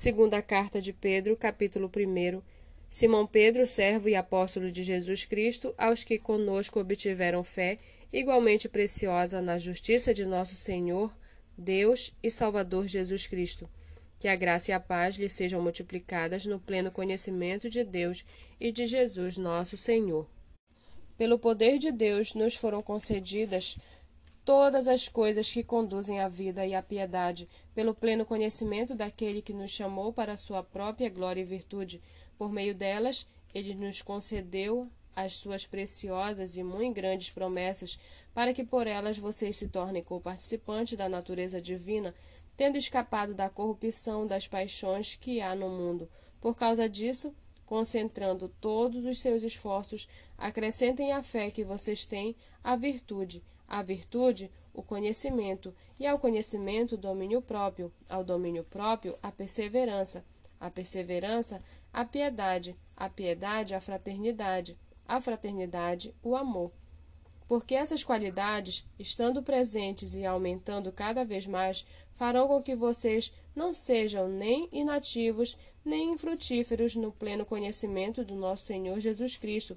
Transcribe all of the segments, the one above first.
Segunda carta de Pedro, capítulo 1. Simão Pedro, servo e apóstolo de Jesus Cristo, aos que conosco obtiveram fé, igualmente preciosa na justiça de nosso Senhor, Deus e Salvador Jesus Cristo. Que a graça e a paz lhe sejam multiplicadas no pleno conhecimento de Deus e de Jesus nosso Senhor. Pelo poder de Deus nos foram concedidas todas as coisas que conduzem à vida e à piedade, pelo pleno conhecimento daquele que nos chamou para a sua própria glória e virtude. Por meio delas, ele nos concedeu as suas preciosas e muito grandes promessas, para que por elas vocês se tornem co-participantes da natureza divina, tendo escapado da corrupção das paixões que há no mundo. Por causa disso, concentrando todos os seus esforços, acrescentem à fé que vocês têm a virtude, a virtude, o conhecimento, e ao conhecimento, o domínio próprio, ao domínio próprio, a perseverança, a perseverança, a piedade, a piedade, a fraternidade, a fraternidade, o amor. Porque essas qualidades, estando presentes e aumentando cada vez mais, farão com que vocês não sejam nem inativos, nem infrutíferos no pleno conhecimento do nosso Senhor Jesus Cristo.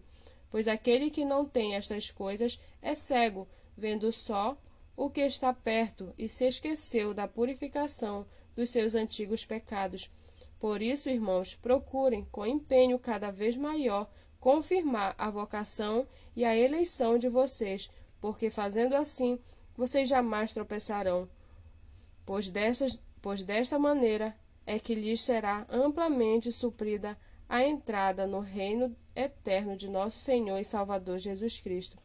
Pois aquele que não tem estas coisas é cego, vendo só o que está perto e se esqueceu da purificação dos seus antigos pecados. Por isso, irmãos, procurem com empenho cada vez maior confirmar a vocação e a eleição de vocês, porque fazendo assim, vocês jamais tropeçarão. Pois, destas, pois desta maneira é que lhes será amplamente suprida a entrada no reino eterno de nosso Senhor e Salvador Jesus Cristo.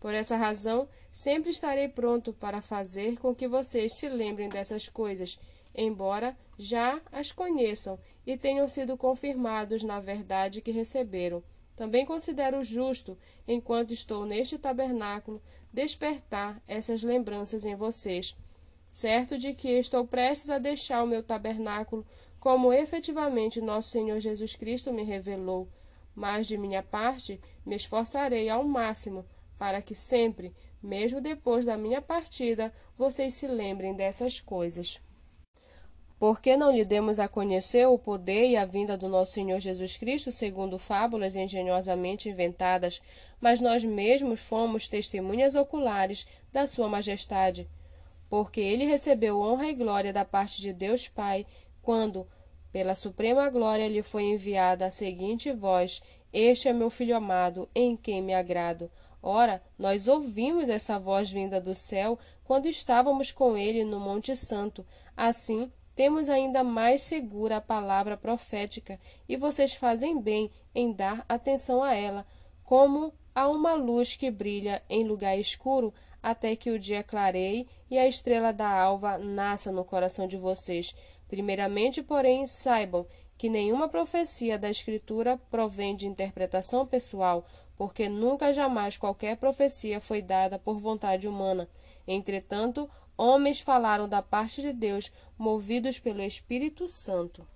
Por essa razão, sempre estarei pronto para fazer com que vocês se lembrem dessas coisas, embora já as conheçam e tenham sido confirmados na verdade que receberam. Também considero justo, enquanto estou neste tabernáculo, despertar essas lembranças em vocês, certo de que estou prestes a deixar o meu tabernáculo, como efetivamente nosso Senhor Jesus Cristo me revelou. Mas de minha parte, me esforçarei ao máximo para que sempre, mesmo depois da minha partida, vocês se lembrem dessas coisas. Por que não lhe demos a conhecer o poder e a vinda do nosso Senhor Jesus Cristo, segundo fábulas engenhosamente inventadas, mas nós mesmos fomos testemunhas oculares da Sua Majestade? Porque ele recebeu honra e glória da parte de Deus Pai, quando, pela suprema glória, lhe foi enviada a seguinte voz: Este é meu filho amado, em quem me agrado. Ora, nós ouvimos essa voz vinda do céu quando estávamos com ele no Monte Santo. Assim, temos ainda mais segura a palavra profética, e vocês fazem bem em dar atenção a ela, como a uma luz que brilha em lugar escuro até que o dia clareie e a estrela da alva nasça no coração de vocês. Primeiramente, porém, saibam que nenhuma profecia da Escritura provém de interpretação pessoal, porque nunca jamais qualquer profecia foi dada por vontade humana. Entretanto, homens falaram da parte de Deus, movidos pelo Espírito Santo.